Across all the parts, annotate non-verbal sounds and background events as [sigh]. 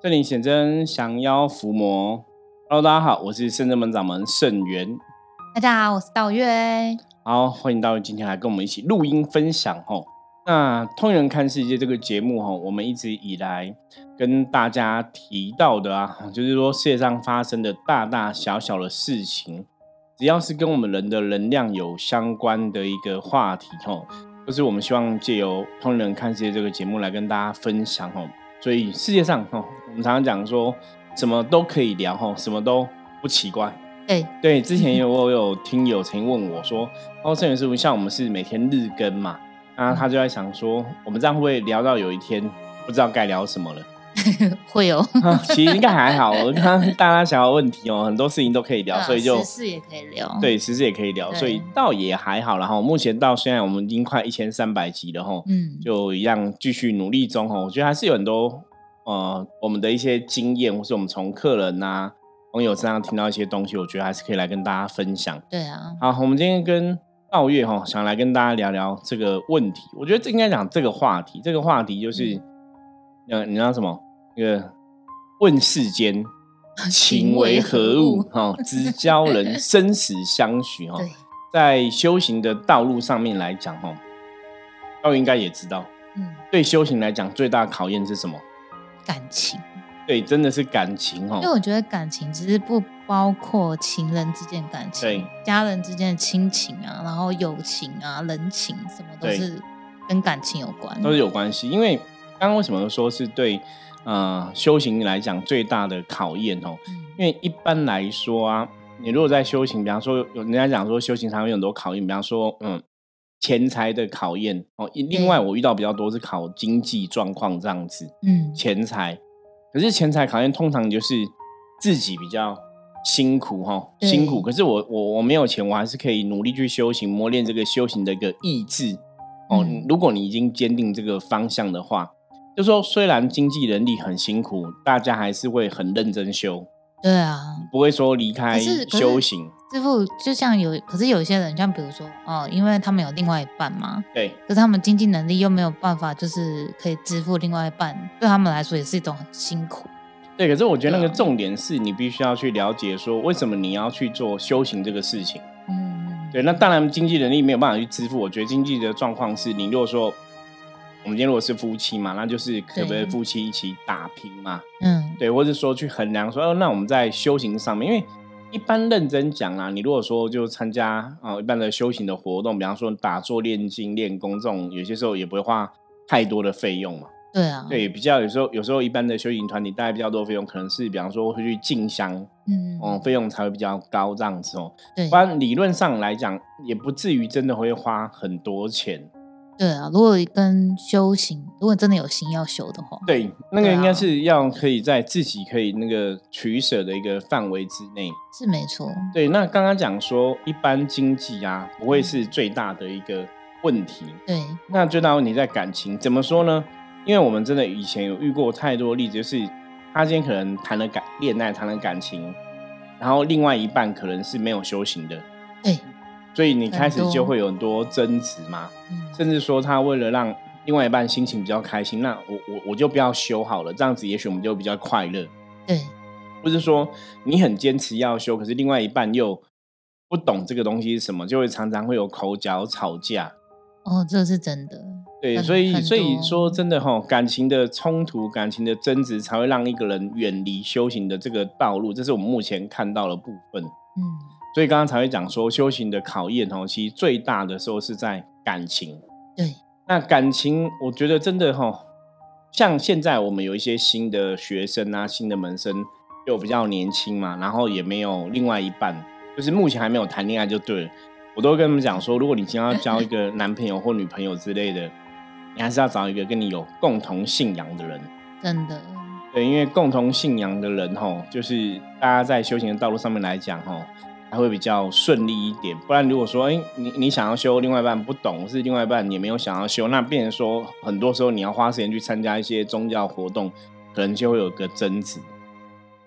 圣灵显真，降妖伏魔。Hello，大家好，我是圣真门掌门圣元。大家好，我是道月。好，欢迎到今天来跟我们一起录音分享吼。那通人看世界这个节目吼，我们一直以来跟大家提到的啊，就是说世界上发生的大大小小的事情，只要是跟我们人的能量有相关的一个话题吼，就是我们希望借由通人看世界这个节目来跟大家分享吼。所以世界上哦，我们常常讲说，什么都可以聊哈，什么都不奇怪。对对，之前有我有听友曾经问我说，哦，摄影师傅，像我们是每天日更嘛，那他就在想说，我们这样会不会聊到有一天不知道该聊什么了？[laughs] 会有，[laughs] 其实应该还好。我刚大家想要问题哦，很多事情都可以聊，所以就时事也可以聊。对，时事也可以聊，所以倒也还好。然后目前到现在，我们已经快一千三百集了哈，嗯，就一样继续努力中哈。我觉得还是有很多呃，我们的一些经验，或是我们从客人呐、朋友身上听到一些东西，我觉得还是可以来跟大家分享。对啊，好，我们今天跟道月哈，想来跟大家聊聊这个问题。我觉得这应该讲这个话题，这个话题就是，呃，你知道什么？那个问世间情为何物？哈，知交人生死相许。哈，在修行的道路上面来讲，哈，道应该也知道，嗯，对修行来讲，最大的考验是什么？感情。对，真的是感情。哈，因为我觉得感情其实不包括情人之间感情，对，家人之间的亲情啊，然后友情啊，人情什么都是跟感情有关，都是有关系。因为刚刚为什么说是对？呃，修行来讲最大的考验哦，因为一般来说啊，你如果在修行，比方说有人家讲说修行常有很多考验，比方说嗯，钱财的考验哦。另外我遇到比较多是考经济状况这样子，嗯，钱财。可是钱财考验通常就是自己比较辛苦哈，辛苦。可是我我我没有钱，我还是可以努力去修行，磨练这个修行的一个意志哦。如果你已经坚定这个方向的话。就说虽然经济能力很辛苦，大家还是会很认真修。对啊，不会说离开修行。师傅就像有，可是有些人像比如说哦，因为他们有另外一半嘛，对，可是他们经济能力又没有办法，就是可以支付另外一半，对他们来说也是一种很辛苦。对，可是我觉得那个重点是你必须要去了解说，为什么你要去做修行这个事情。嗯，对，那当然经济能力没有办法去支付，我觉得经济的状况是你如果说。我们今天如果是夫妻嘛，那就是可不可以夫妻一起打拼嘛？嗯，对，或者说去衡量说，哦，那我们在修行上面，因为一般认真讲啊，你如果说就参加啊一般的修行的活动，比方说打坐、练经、练功这种，有些时候也不会花太多的费用嘛。对啊，对，比较有时候有时候一般的修行团体带比较多费用，可能是比方说会去进香，嗯，哦，费用才会比较高这样子哦。对，不然理论上来讲，也不至于真的会花很多钱。对啊，如果跟修行，如果真的有心要修的话，对，那个应该是要可以在自己可以那个取舍的一个范围之内，是没错。对，那刚刚讲说，一般经济啊，不会是最大的一个问题。对，那最大问题在感情，怎么说呢？因为我们真的以前有遇过太多例子，就是他今天可能谈了感恋爱，谈了感情，然后另外一半可能是没有修行的。对。所以你开始就会有很多争执嘛，甚至说他为了让另外一半心情比较开心，那我我我就不要修好了，这样子也许我们就比较快乐。对，不是说你很坚持要修，可是另外一半又不懂这个东西是什么，就会常常会有口角吵架。哦，这是真的。对，所以所以说真的哈，感情的冲突、感情的争执，才会让一个人远离修行的这个道路。这是我们目前看到的部分。嗯。所以刚刚才会讲说，修行的考验哦，其实最大的时候是在感情。对，那感情，我觉得真的哈，像现在我们有一些新的学生啊，新的门生又比较年轻嘛，然后也没有另外一半，就是目前还没有谈恋爱就对了。我都跟他们讲说，如果你今天要交一个 [laughs] 男朋友或女朋友之类的，你还是要找一个跟你有共同信仰的人。真的。对，因为共同信仰的人哈，就是大家在修行的道路上面来讲哈。还会比较顺利一点，不然如果说，哎，你你想要修，另外一半不懂，是另外一半也没有想要修，那变成说，很多时候你要花时间去参加一些宗教活动，可能就会有个争执。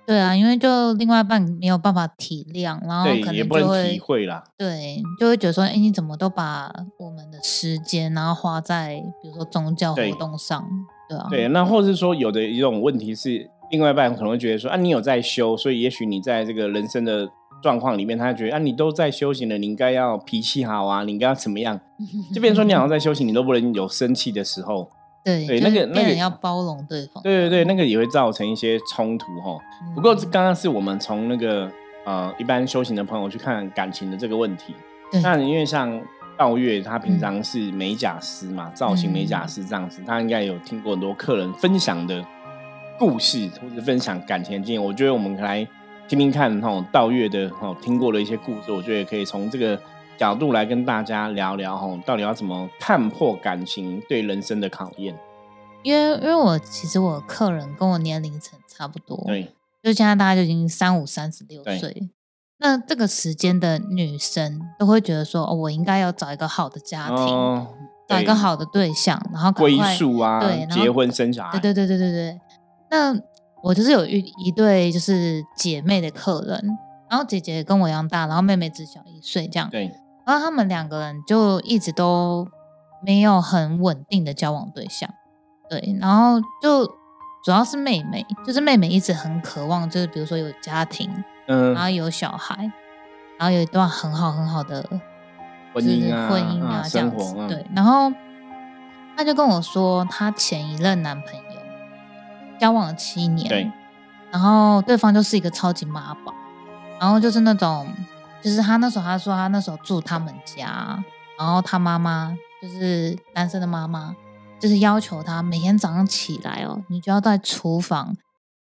对啊，因为就另外一半没有办法体谅，然后可能也不能体会啦。对，就会觉得说，哎，你怎么都把我们的时间然后花在比如说宗教活动上，对啊。对，那或者是说，有的一种问题是。另外一半可能会觉得说啊，你有在修，所以也许你在这个人生的状况里面，他觉得啊，你都在修行了，你应该要脾气好啊，你应该要怎么样？[laughs] 就变成说你好像在修行，你都不能有生气的时候。对对，那个那个要包容对方。对对对，那个也会造成一些冲突哈。不过刚刚是我们从那个呃一般修行的朋友去看感情的这个问题。那因为像道月他平常是美甲师嘛，造型美甲师这样子，他应该有听过很多客人分享的故事，或者分享感情经验。我觉得我们来听听看哈，道月的哈听过的一些故事，我觉得也可以从这个。角度来跟大家聊聊哈，到底要怎么看破感情对人生的考验？因为因为我其实我客人跟我年龄层差不多，对，就现在大家就已经三五三十六岁，那这个时间的女生都会觉得说，哦，我应该要找一个好的家庭，找一个好的对象，然后归宿啊，对，结婚生小孩，对对对对对对。那我就是有一一对就是姐妹的客人，然后姐姐跟我一样大，然后妹妹只小一岁，这样对。然后他们两个人就一直都没有很稳定的交往对象，对，然后就主要是妹妹，就是妹妹一直很渴望，就是比如说有家庭，嗯，然后有小孩，然后有一段很好很好的婚姻啊，婚姻啊这样子，对，然后他就跟我说，他前一任男朋友交往了七年，对，然后对方就是一个超级妈宝，然后就是那种。就是他那时候，他说他那时候住他们家，然后他妈妈就是男生的妈妈，就是要求他每天早上起来哦，你就要在厨房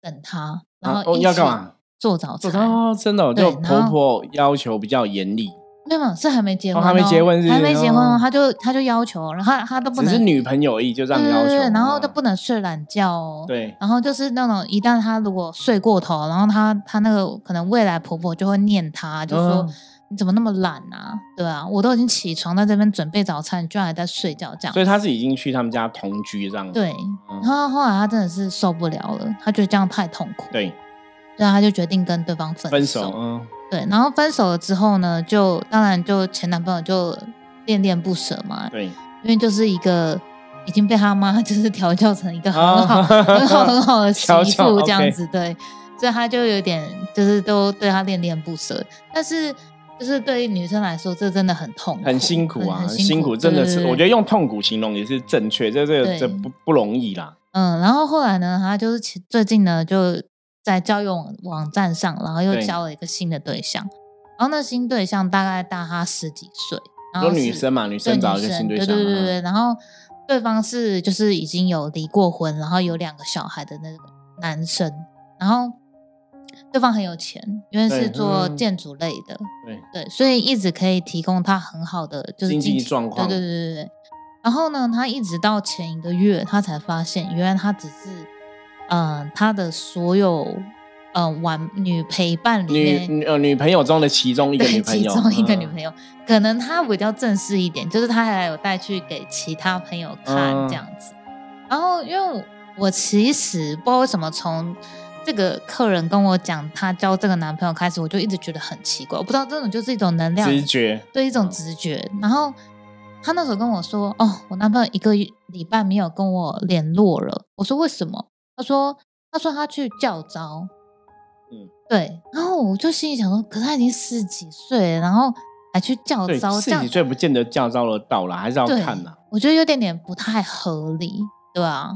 等他，然后要干嘛？做早餐哦，真的，就婆婆要求比较严厉。没有，是还没结婚，还没结婚，还没结婚哦。他就他就要求，然后他都不能，只是女朋友而已，就这样要求。然后都不能睡懒觉哦。对。然后就是那种，一旦他如果睡过头，然后他他那个可能未来婆婆就会念他，就说你怎么那么懒啊？对啊，我都已经起床在这边准备早餐，你居然还在睡觉这样。所以他是已经去他们家同居这样。对。然后后来他真的是受不了了，他觉得这样太痛苦。对。所以他就决定跟对方分分手。嗯。对，然后分手了之后呢，就当然就前男朋友就恋恋不舍嘛。对，因为就是一个已经被他妈 [laughs] 就是调教成一个很好、很好、很好的媳妇这样子，对，所以他就有点就是都对他恋恋不舍。但是就是对于女生来说，这真的很痛，很辛苦啊，很辛苦，真的是，我觉得用痛苦形容也是正确，这这这不不容易啦。嗯，然后后来呢，他就是最近呢就。在交友网网站上，然后又交了一个新的对象，然后那新对象大概大他十几岁，有女生嘛？女生找一个新对象，对对对对。然后对方是就是已经有离过婚，然后有两个小孩的那个男生，然后对方很有钱，因为是做建筑类的，对对，所以一直可以提供他很好的就是经济状况，对对对对对。然后呢，他一直到前一个月，他才发现原来他只是。嗯，他的所有嗯玩女陪伴里面，女呃女朋友中的其中一个女朋友，其中一个女朋友，可能他比较正式一点，就是他还有带去给其他朋友看这样子。然后，因为我其实不知道为什么，从这个客人跟我讲他交这个男朋友开始，我就一直觉得很奇怪。我不知道这种就是一种能量直觉，对一种直觉。然后他那时候跟我说：“哦，我男朋友一个礼拜没有跟我联络了。”我说：“为什么？”他说：“他说他去教招，嗯，对。然后我就心里想说，可是他已经四十几岁，然后还去教招，四十几岁不见得教招了到了，还是要看呐。我觉得有点点不太合理，对啊。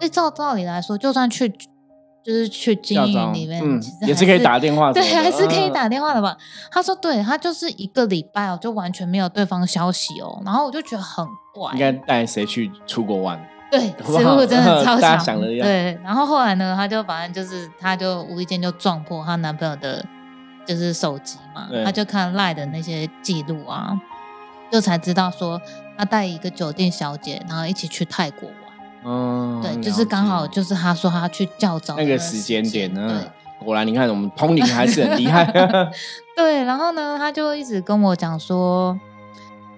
那照道理来说，就算去，就是去经营里面，也是可以打电话，对，还是可以打电话的吧。他说，对他就是一个礼拜哦，就完全没有对方消息哦。然后我就觉得很怪，应该带谁去出国玩？”对，食物真的超强。对，然后后来呢，他就反正就是，他就无意间就撞破她男朋友的，就是手机嘛，他就看赖的那些记录啊，就才知道说他带一个酒店小姐，然后一起去泰国玩。嗯，对，就是刚好就是他说他去教早那个时间点呢。果然，你看我们通灵还是很厉害。[laughs] 对，然后呢，他就一直跟我讲说。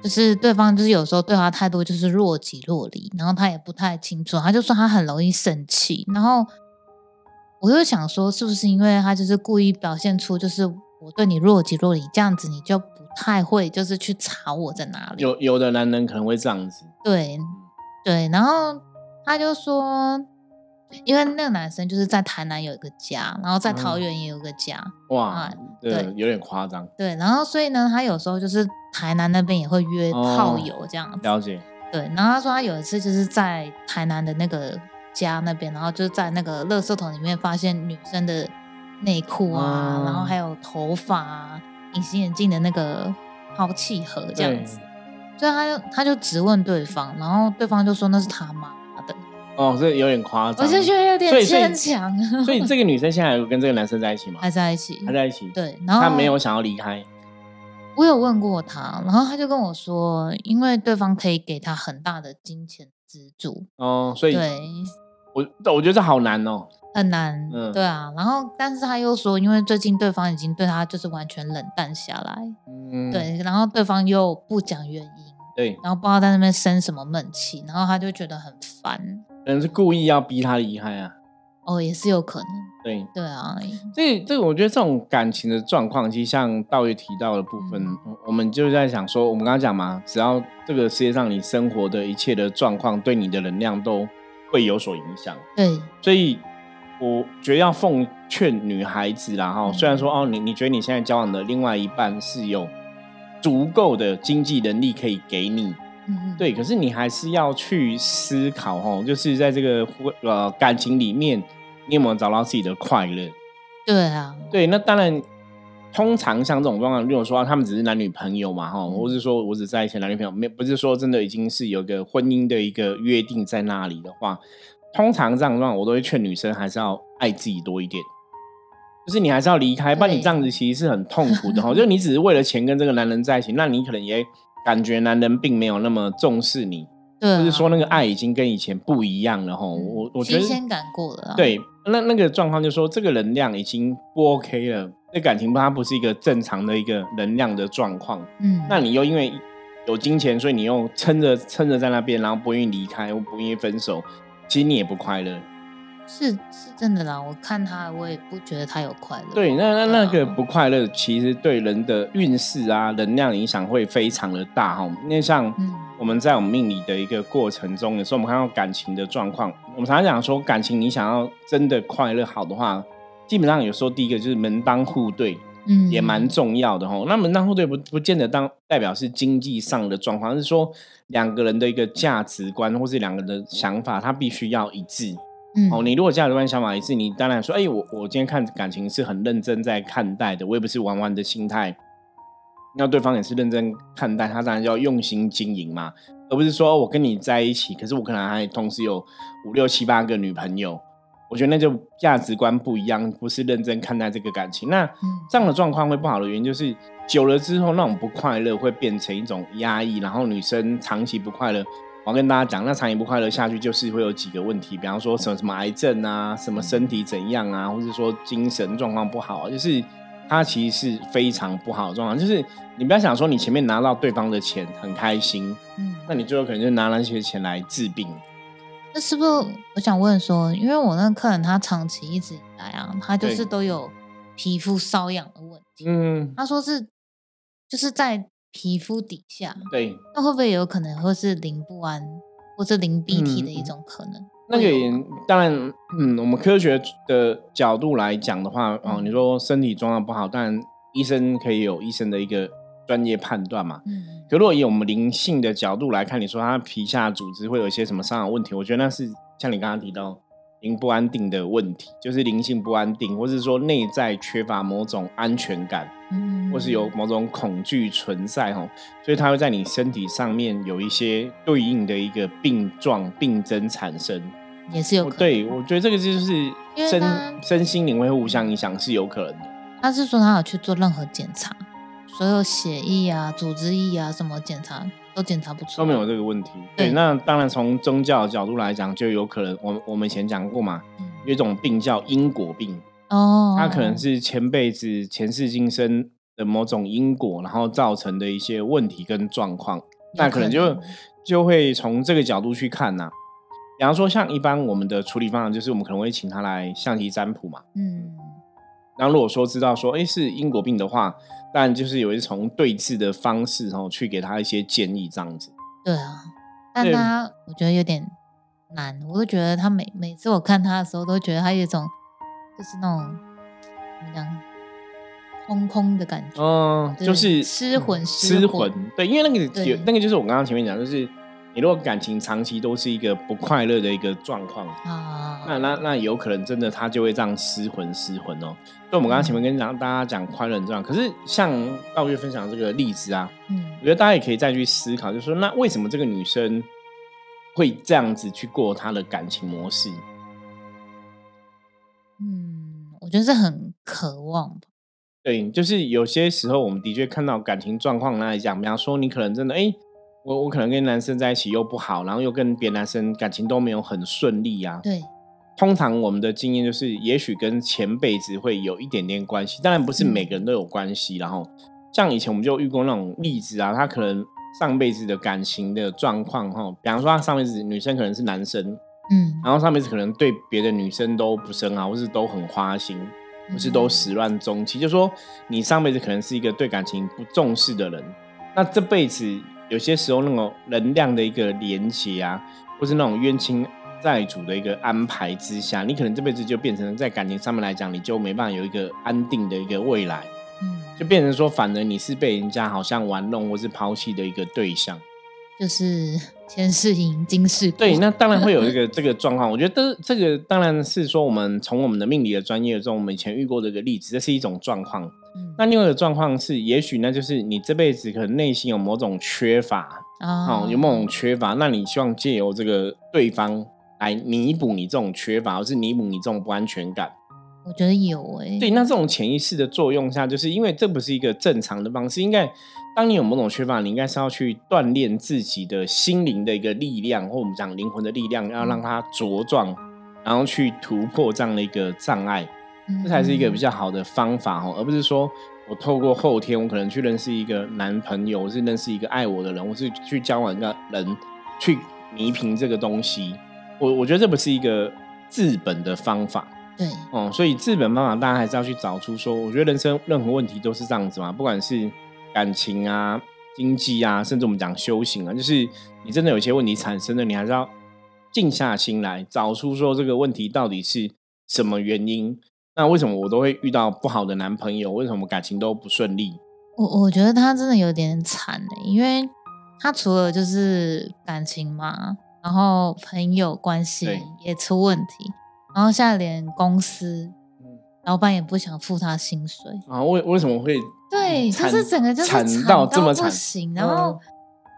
就是对方就是有时候对他态度就是若即若离，然后他也不太清楚，他就说他很容易生气，然后我就想说是不是因为他就是故意表现出就是我对你若即若离这样子，你就不太会就是去查我在哪里。有有的男人可能会这样子。对对，然后他就说因为那个男生就是在台南有一个家，然后在桃园也有个家。哇，对，有点夸张。对，然后所以呢，他有时候就是台南那边也会约炮友这样子。了解。对，然后他说他有一次就是在台南的那个家那边，然后就在那个垃圾桶里面发现女生的内裤啊，然后还有头发啊，隐形眼镜的那个抛弃盒这样子。所以他就他就质问对方，然后对方就说那是他妈的。哦，这有点夸张，我就觉得有点牵强。[laughs] 所以这个女生现在有跟这个男生在一起吗？还在一起，还在一起。对，然后他没有想要离开。我有问过他，然后他就跟我说，因为对方可以给他很大的金钱资助。哦，所以对，我我觉得这好难哦。很难，嗯，对啊，然后但是他又说，因为最近对方已经对他就是完全冷淡下来，嗯，对，然后对方又不讲原因，对，然后不知道在那边生什么闷气，然后他就觉得很烦，可能是故意要逼他离开啊，哦，也是有可能，对，对啊，这这个我觉得这种感情的状况，其实像道爷提到的部分，我们就在想说，我们刚刚讲嘛，只要这个世界上你生活的一切的状况对你的能量都会有所影响，对，所以。我觉得要奉劝女孩子啦，哈，虽然说哦，你你觉得你现在交往的另外一半是有足够的经济能力可以给你，嗯对，可是你还是要去思考，哦，就是在这个呃感情里面，你有没有找到自己的快乐？对啊，对，那当然，通常像这种状况，如果说他们只是男女朋友嘛，哈，或是说我只在一起男女朋友，没不是说真的已经是有个婚姻的一个约定在那里的话。通常这样状况，我都会劝女生还是要爱自己多一点，就是你还是要离开，不然你这样子其实是很痛苦的哈。就你只是为了钱跟这个男人在一起，那你可能也感觉男人并没有那么重视你，就是说那个爱已经跟以前不一样了哈。我我觉得新鲜感过了，对，那那个状况就说这个能量已经不 OK 了，这感情它不是一个正常的一个能量的状况。嗯，那你又因为有金钱，所以你又撑着撑着在那边，然后不愿意离开，又不愿意分手。其实你也不快乐，是是真的啦。我看他，我也不觉得他有快乐。对，那那那个不快乐，其实对人的运势啊、能量影响会非常的大哈。因为像我们在我们命理的一个过程中，有时候我们看到感情的状况，我们常常讲说，感情你想要真的快乐好的话，基本上有时候第一个就是门当户对。嗯，也蛮重要的哈。那门当户对不不见得当代表是经济上的状况，是说两个人的一个价值观或是两个人的想法，他必须要一致。嗯，哦，你如果价值观想法一致，你当然说，哎，我我今天看感情是很认真在看待的，我也不是玩玩的心态。那对方也是认真看待，他当然要用心经营嘛，而不是说我跟你在一起，可是我可能还同时有五六七八个女朋友。我觉得那就价值观不一样，不是认真看待这个感情。那这样的状况会不好的原因，就是久了之后，那种不快乐会变成一种压抑，然后女生长期不快乐。我跟大家讲，那长期不快乐下去，就是会有几个问题，比方说什么什么癌症啊，什么身体怎样啊，或者说精神状况不好，就是它其实是非常不好的状况。就是你不要想说你前面拿到对方的钱很开心，嗯，那你最后可能就拿那些钱来治病。那是不是我想问说，因为我那个客人他长期一直以来啊，他就是都有皮肤瘙痒的问题。嗯，他说是就是在皮肤底下。对，那会不会有可能会是淋不安或者淋鼻涕的一种可能？那个当然，嗯，我们科学的角度来讲的话，哦，你说身体状况不好，当然医生可以有医生的一个。专业判断嘛，嗯，可如果以我们灵性的角度来看，你说他皮下组织会有一些什么伤害问题？我觉得那是像你刚刚提到灵不安定的问题，就是灵性不安定，或是说内在缺乏某种安全感，嗯，或是有某种恐惧存在哦，所以它会在你身体上面有一些对应的一个病状、病症产生，也是有可。对，我觉得这个就是身身心灵会互相影响，是有可能的。他是说他有去做任何检查。所有血液啊、组织液啊，什么检查都检查不出，都没有这个问题。对，那当然从宗教角度来讲，就有可能，我我们以前讲过嘛，有一种病叫因果病哦，它可能是前辈子、前世今生的某种因果，然后造成的一些问题跟状况，那可能就就会从这个角度去看呐。比方说，像一般我们的处理方法，就是我们可能会请他来象棋占卜嘛，嗯，然后如果说知道说，哎，是因果病的话。但就是有一从对峙的方式，然后去给他一些建议，这样子。对啊，但他我觉得有点难，我都觉得他每每次我看他的时候，都觉得他有一种就是那种怎么讲空空的感觉，嗯，就是失魂失魂。对，因为那个有那个就是我刚刚前面讲，就是你如果感情长期都是一个不快乐的一个状况啊，那那那有可能真的他就会这样失魂失魂哦。所以我们刚刚前面跟讲大家讲快乐这样，可是像道月分享这个例子啊，嗯，我觉得大家也可以再去思考，就是说那为什么这个女生？会这样子去过她的感情模式，嗯，我觉得是很渴望的。对，就是有些时候我们的确看到感情状况来讲，比方说你可能真的，哎，我我可能跟男生在一起又不好，然后又跟别的男生感情都没有很顺利啊。对，通常我们的经验就是，也许跟前辈子会有一点点关系，当然不是每个人都有关系。然后像以前我们就遇过那种例子啊，他可能。上辈子的感情的状况哈，比方说他上辈子女生可能是男生，嗯，然后上辈子可能对别的女生都不深啊，或是都很花心，或是都始乱终弃，就说你上辈子可能是一个对感情不重视的人，那这辈子有些时候那种能量的一个连接啊，或是那种冤亲债主的一个安排之下，你可能这辈子就变成在感情上面来讲，你就没办法有一个安定的一个未来。就变成说，反而你是被人家好像玩弄或是抛弃的一个对象，就是前世因今世对，那当然会有一个这个状况。我觉得这个当然是说，我们从我们的命理的专业中，我们以前遇过的一个例子，这是一种状况。那另外的状况是，也许那，就是你这辈子可能内心有某种缺乏啊，有某种缺乏，那你希望借由这个对方来弥补你这种缺乏，或是弥补你这种不安全感。我觉得有诶，对，那这种潜意识的作用下，就是因为这不是一个正常的方式。应该，当你有某种缺乏，你应该是要去锻炼自己的心灵的一个力量，或我们讲灵魂的力量，要让它茁壮，然后去突破这样的一个障碍，这才是一个比较好的方法哦，而不是说我透过后天，我可能去认识一个男朋友，我是认识一个爱我的人，我是去交往一个人，去弥平这个东西。我我觉得这不是一个治本的方法。对，哦，所以治本方法，大家还是要去找出说，我觉得人生任何问题都是这样子嘛，不管是感情啊、经济啊，甚至我们讲修行啊，就是你真的有些问题产生了，你还是要静下心来找出说这个问题到底是什么原因。那为什么我都会遇到不好的男朋友？为什么感情都不顺利？我我觉得他真的有点惨哎，因为他除了就是感情嘛，然后朋友关系也出问题。然后现在连公司，老板也不想付他薪水啊？为为什么会？对，就是整个就是惨到这么惨。然后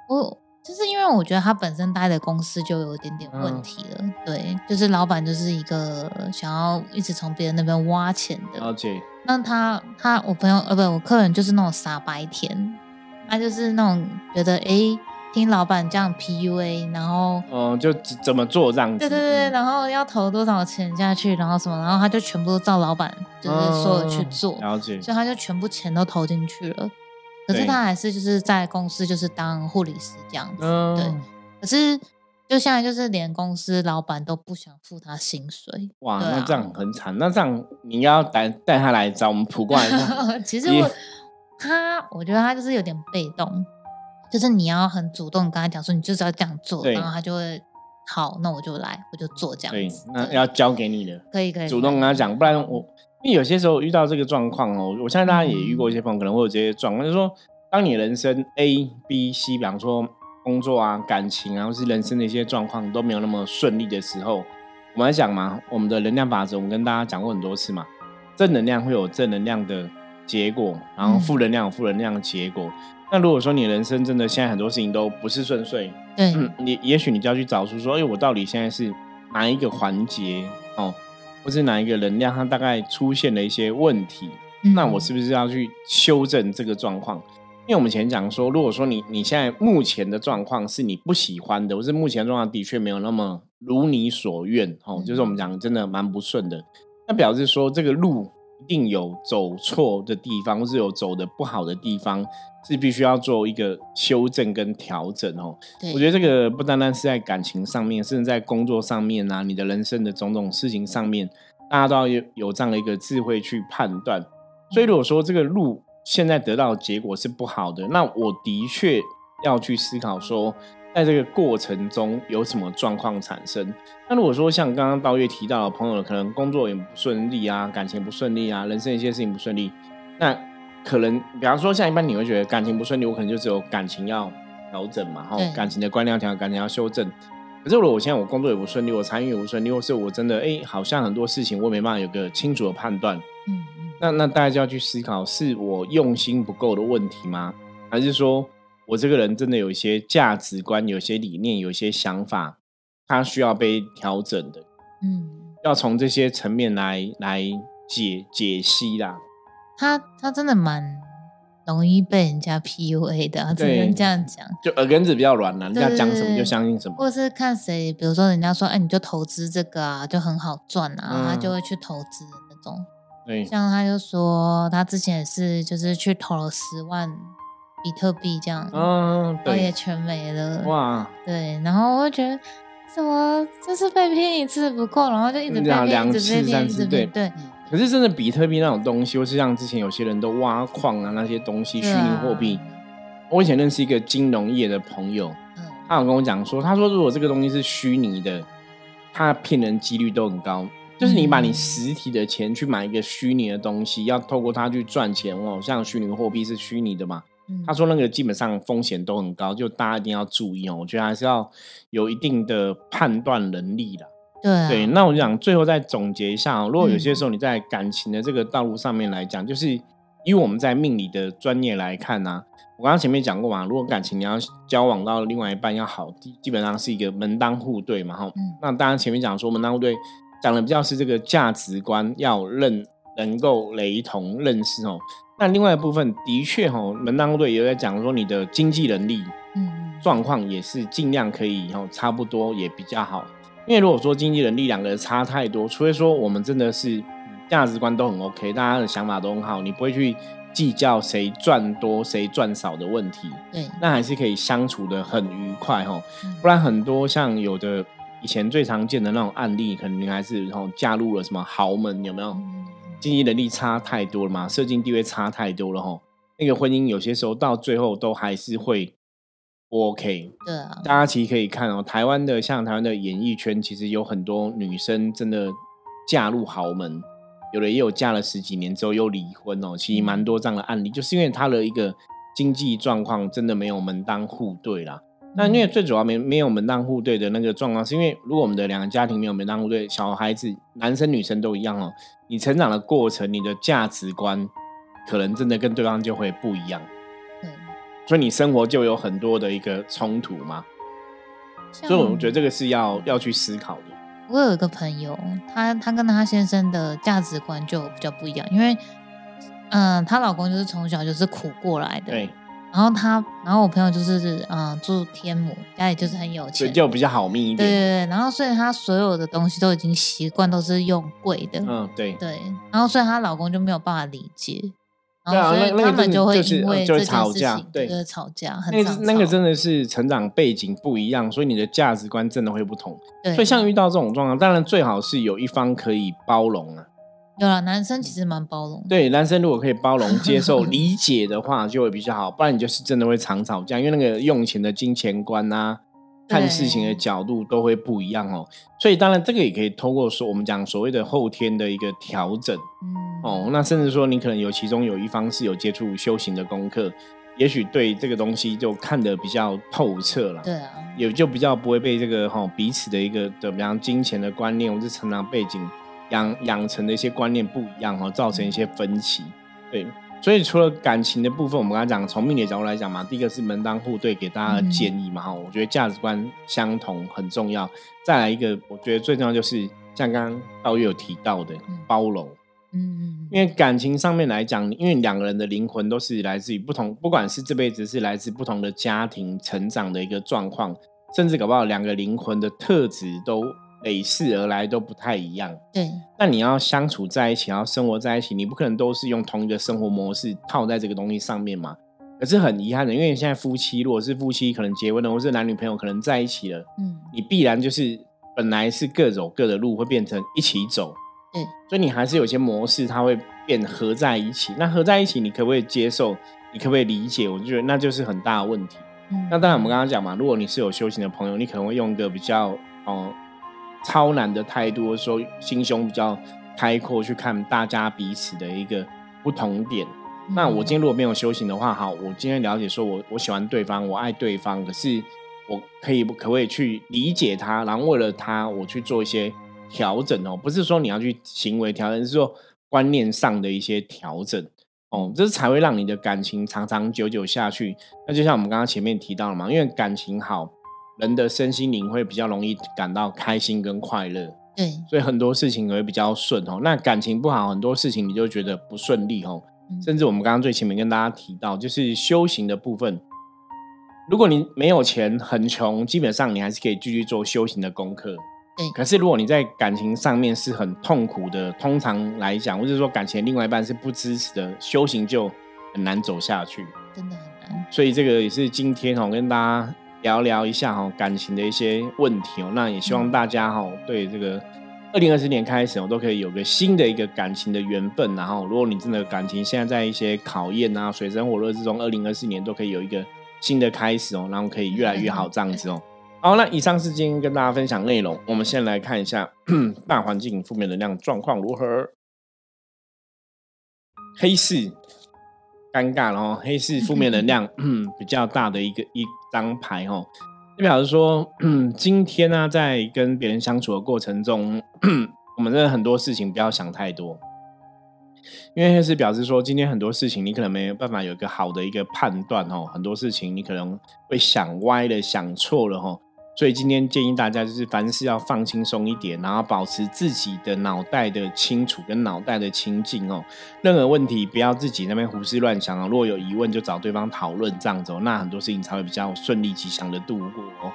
我就是因为我觉得他本身待的公司就有一点点问题了。对，就是老板就是一个想要一直从别人那边挖钱的。了解。那他他我朋友呃不我客人就是那种傻白甜，他就是那种觉得哎。听老板这样 PUA，然后嗯，就怎么做这样子？对对对，然后要投多少钱下去，然后什么，然后他就全部都照老板就是说的去做，了解。所以他就全部钱都投进去了，可是他还是就是在公司就是当护理师这样子，对。可是就现在就是连公司老板都不想付他薪水，哇，那这样很惨。那这样你要带带他来找我们普冠一下。[laughs] 其实我他，我觉得他就是有点被动。就是你要很主动跟他讲说，你就是要这样做，然后他就会好，那我就来，我就做这样子。那要交给你的，可以可以主动跟他讲，不然我因为有些时候遇到这个状况哦，我相信大家也遇过一些朋友可能会有这些状况，就是说，当你人生 A、B、C，比方说工作啊、感情啊，或是人生的一些状况都没有那么顺利的时候，我们来讲嘛，我们的能量法则，我们跟大家讲过很多次嘛，正能量会有正能量的结果，然后负能量有负能量的结果。那如果说你人生真的现在很多事情都不是顺遂，对，[clears throat] 你也许你就要去找出说，哎，我到底现在是哪一个环节哦，或是哪一个能量它大概出现了一些问题，那我是不是要去修正这个状况？因为我们前讲说，如果说你你现在目前的状况是你不喜欢的，或是目前状况的确没有那么如你所愿，哦，就是我们讲真的蛮不顺的，那表示说这个路。一定有走错的地方，或是有走的不好的地方，是必须要做一个修正跟调整哦。我觉得这个不单单是在感情上面，甚至在工作上面啊，你的人生的种种事情上面，大家都要有有这样的一个智慧去判断。所以如果说这个路现在得到的结果是不好的，那我的确要去思考说，在这个过程中有什么状况产生？那如果说像刚刚道月提到的朋友，可能工作也不顺利啊，感情不顺利啊，人生一些事情不顺利，那可能比方说像一般你会觉得感情不顺利，我可能就只有感情要调整嘛，哈，感情的观念调，感情要修正。可是如果我现在我工作也不顺利，我参与也不顺利，或是我真的哎，好像很多事情我没办法有个清楚的判断，嗯嗯，那那大家就要去思考，是我用心不够的问题吗？还是说？我这个人真的有一些价值观，有些理念，有一些想法，他需要被调整的。嗯，要从这些层面来来解解析啦。他他真的蛮容易被人家 PUA 的，只能这样讲。就耳根子比较软了，人家讲什么就相信什么。或者是看谁，比如说人家说，哎，你就投资这个啊，就很好赚啊，他就会去投资那种。对，像他就说，他之前也是，就是去投了十万。比特币这样，嗯，对，也全没了，哇，对，然后我就觉得，怎么就是被骗一次不够，然后就一直被骗，一直被骗，一直被骗，对。可是真的比特币那种东西，或是像之前有些人都挖矿啊那些东西，虚拟货币，我以前认识一个金融业的朋友，他有跟我讲说，他说如果这个东西是虚拟的，他骗人几率都很高，就是你把你实体的钱去买一个虚拟的东西，要透过它去赚钱哦，像虚拟货币是虚拟的嘛。他说：“那个基本上风险都很高，就大家一定要注意哦。我觉得还是要有一定的判断能力的。对对，那我想最后再总结一下，哦如果有些时候你在感情的这个道路上面来讲，就是以我们在命理的专业来看呢，我刚刚前面讲过嘛，如果感情你要交往到另外一半要好，基本上是一个门当户对嘛。哈，那当然前面讲说门当户对，讲的比较是这个价值观要认能够雷同认识哦。”那另外一部分的确哈，门当户对也在讲说你的经济能力，嗯，状况也是尽量可以哈，差不多也比较好。因为如果说经济能力两个人差太多，除非说我们真的是价值观都很 OK，大家的想法都很好，你不会去计较谁赚多谁赚少的问题，对，那还是可以相处的很愉快哈。不然很多像有的以前最常见的那种案例，可能还是然后嫁入了什么豪门，有没有？经济能力差太多了嘛，社经地位差太多了吼，那个婚姻有些时候到最后都还是会不 OK。对啊，大家其实可以看哦，台湾的像台湾的演艺圈，其实有很多女生真的嫁入豪门，有的也有嫁了十几年之后又离婚哦，其实蛮多这样的案例，就是因为她的一个经济状况真的没有门当户对啦。那因为最主要没没有门当户对的那个状况，是因为如果我们的两个家庭没有门当户对，小孩子男生女生都一样哦，你成长的过程，你的价值观可能真的跟对方就会不一样，对，所以你生活就有很多的一个冲突嘛，所以我觉得这个是要要去思考的。我有一个朋友，她她跟她先生的价值观就比较不一样，因为嗯，她老公就是从小就是苦过来的，对。然后他，然后我朋友就是，嗯，住天母，家里就是很有钱，就比较好命一点。对对对，然后所以他所有的东西都已经习惯都是用贵的。嗯，对对。然后所以她老公就没有办法理解，然后所以他们就会因为就吵架，对，吵架。那个那个真的是成长背景不一样，所以你的价值观真的会不同。对。所以像遇到这种状况，当然最好是有一方可以包容啊。有了，男生其实蛮包容。对，男生如果可以包容、[laughs] 接受、理解的话，就会比较好。不然你就是真的会常吵架，因为那个用钱的金钱观啊，看事情的角度都会不一样哦。所以当然这个也可以通过说我们讲所谓的后天的一个调整，嗯，哦，那甚至说你可能有其中有一方是有接触修行的功课，也许对这个东西就看得比较透彻了。对啊，也就比较不会被这个哈彼此的一个的比方金钱的观念或者成长背景。养养成的一些观念不一样哦，造成一些分歧。对，所以除了感情的部分，我们刚才讲从命理角度来讲嘛，第一个是门当户对，给大家的建议嘛哈。我觉得价值观相同很重要。再来一个，我觉得最重要就是像刚刚道月有提到的包容。嗯，因为感情上面来讲，因为两个人的灵魂都是来自于不同，不管是这辈子是来自不同的家庭成长的一个状况，甚至搞不好两个灵魂的特质都。累世而来都不太一样，对。那你要相处在一起，然后生活在一起，你不可能都是用同一个生活模式套在这个东西上面嘛？可是很遗憾的，因为现在夫妻如果是夫妻，可能结婚了，或是男女朋友可能在一起了，嗯，你必然就是本来是各走各的路，会变成一起走，嗯。所以你还是有些模式，它会变合在一起。那合在一起，你可不可以接受？你可不可以理解？我就觉得那就是很大的问题。嗯那当然，我们刚刚讲嘛，如果你是有修行的朋友，你可能会用一个比较哦超难的态度，说心胸比较开阔去看大家彼此的一个不同点。那我今天如果没有修行的话，好，我今天了解说我我喜欢对方，我爱对方，可是我可以可不可以去理解他，然后为了他我去做一些调整哦，不是说你要去行为调整，是说观念上的一些调整哦，这才会让你的感情长长久久下去。那就像我们刚刚前面提到了嘛，因为感情好，人的身心灵会比较容易感到开心跟快乐，对，所以很多事情会比较顺哦。那感情不好，很多事情你就觉得不顺利哦。甚至我们刚刚最前面跟大家提到，就是修行的部分。如果你没有钱，很穷，基本上你还是可以继续做修行的功课。对。可是如果你在感情上面是很痛苦的，通常来讲，或者说感情另外一半是不支持的，修行就很难走下去。真的很难。所以这个也是今天哦，跟大家聊聊一下哈感情的一些问题哦。那也希望大家哈对这个。二零二四年开始，哦都可以有个新的一个感情的缘分。然后，如果你真的感情现在在一些考验啊、水深火热之中，二零二四年都可以有一个新的开始哦，然后可以越来越好这样子哦。好，那以上是今天跟大家分享内容。我们先来看一下 [clears throat] 大环境负面能量状况如何。黑市尴尬了哦，黑市负面能量 [clears throat] 比较大的一个一张牌哦。就表示说，今天呢，在跟别人相处的过程中，[clears throat] 我们的很多事情不要想太多，因为是表示说，今天很多事情你可能没有办法有一个好的一个判断哦，很多事情你可能会想歪了、想错了哦。所以今天建议大家，就是凡事要放轻松一点，然后保持自己的脑袋的清楚跟脑袋的清净哦。任何问题不要自己那边胡思乱想啊。如果有疑问，就找对方讨论这样子哦，那很多事情才会比较顺利吉祥的度过哦。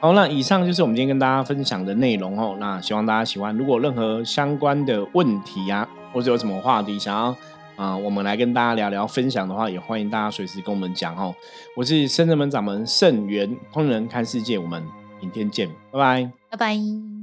好，那以上就是我们今天跟大家分享的内容哦。那希望大家喜欢。如果任何相关的问题啊，或者有什么话题想要啊，我们来跟大家聊聊分享的话，也欢迎大家随时跟我们讲哦。我是圣人门掌门圣元，通人看世界，我们。明天见，拜拜，拜拜。